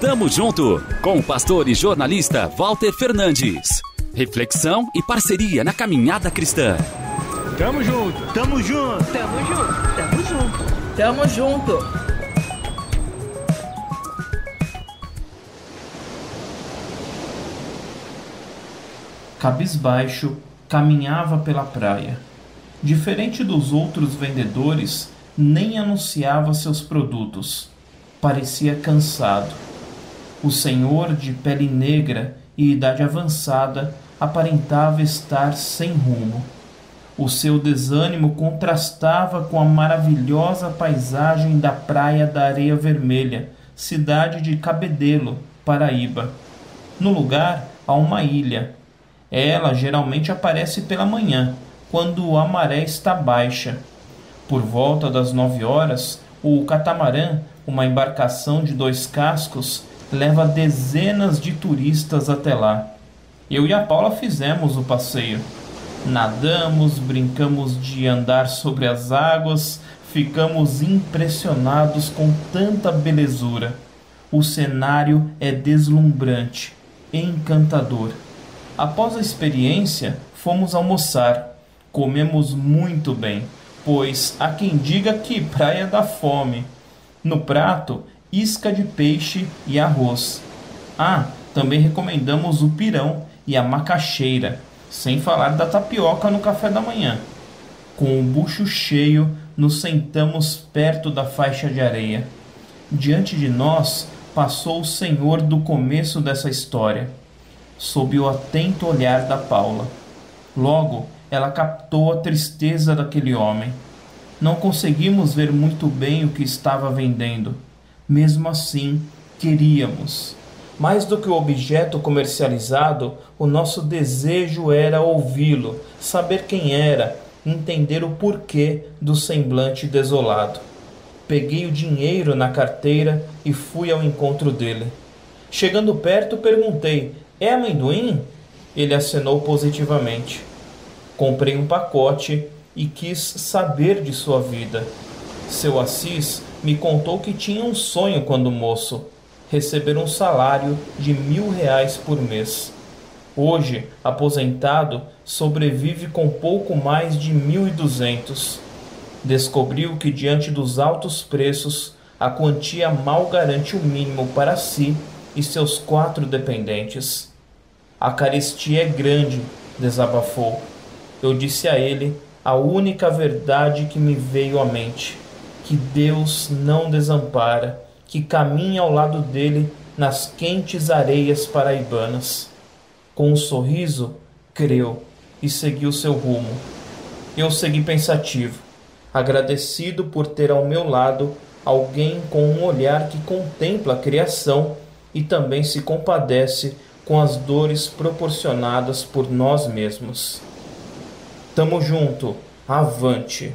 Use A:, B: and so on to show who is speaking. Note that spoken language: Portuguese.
A: Tamo junto com o pastor e jornalista Walter Fernandes. Reflexão e parceria na caminhada cristã.
B: Tamo junto, tamo junto,
C: tamo junto, tamo junto, tamo junto.
D: Cabisbaixo, caminhava pela praia. Diferente dos outros vendedores, nem anunciava seus produtos. Parecia cansado. O senhor, de pele negra e idade avançada, aparentava estar sem rumo. O seu desânimo contrastava com a maravilhosa paisagem da praia da Areia Vermelha, cidade de Cabedelo, Paraíba. No lugar há uma ilha. Ela geralmente aparece pela manhã, quando a maré está baixa. Por volta das nove horas, o catamarã, uma embarcação de dois cascos, leva dezenas de turistas até lá. Eu e a Paula fizemos o passeio. Nadamos, brincamos de andar sobre as águas, ficamos impressionados com tanta belezura. O cenário é deslumbrante, encantador. Após a experiência, fomos almoçar. Comemos muito bem, pois há quem diga que praia dá fome. No prato, isca de peixe e arroz. Ah, também recomendamos o pirão e a macaxeira, sem falar da tapioca no café da manhã. Com o bucho cheio, nos sentamos perto da faixa de areia. Diante de nós passou o senhor do começo dessa história, sob o atento olhar da Paula. Logo, ela captou a tristeza daquele homem. Não conseguimos ver muito bem o que estava vendendo. Mesmo assim, queríamos. Mais do que o objeto comercializado, o nosso desejo era ouvi-lo, saber quem era, entender o porquê do semblante desolado. Peguei o dinheiro na carteira e fui ao encontro dele. Chegando perto, perguntei: É amendoim? Ele acenou positivamente. Comprei um pacote e quis saber de sua vida. Seu Assis me contou que tinha um sonho quando moço, receber um salário de mil reais por mês. Hoje, aposentado, sobrevive com pouco mais de mil e duzentos. Descobriu que diante dos altos preços, a quantia mal garante o mínimo para si e seus quatro dependentes. A carestia é grande, desabafou eu disse a ele a única verdade que me veio à mente: que Deus não desampara, que caminha ao lado dele nas quentes areias paraibanas. Com um sorriso, creu e seguiu seu rumo. Eu segui pensativo, agradecido por ter ao meu lado alguém com um olhar que contempla a criação e também se compadece com as dores proporcionadas por nós mesmos. Tamo junto. Avante.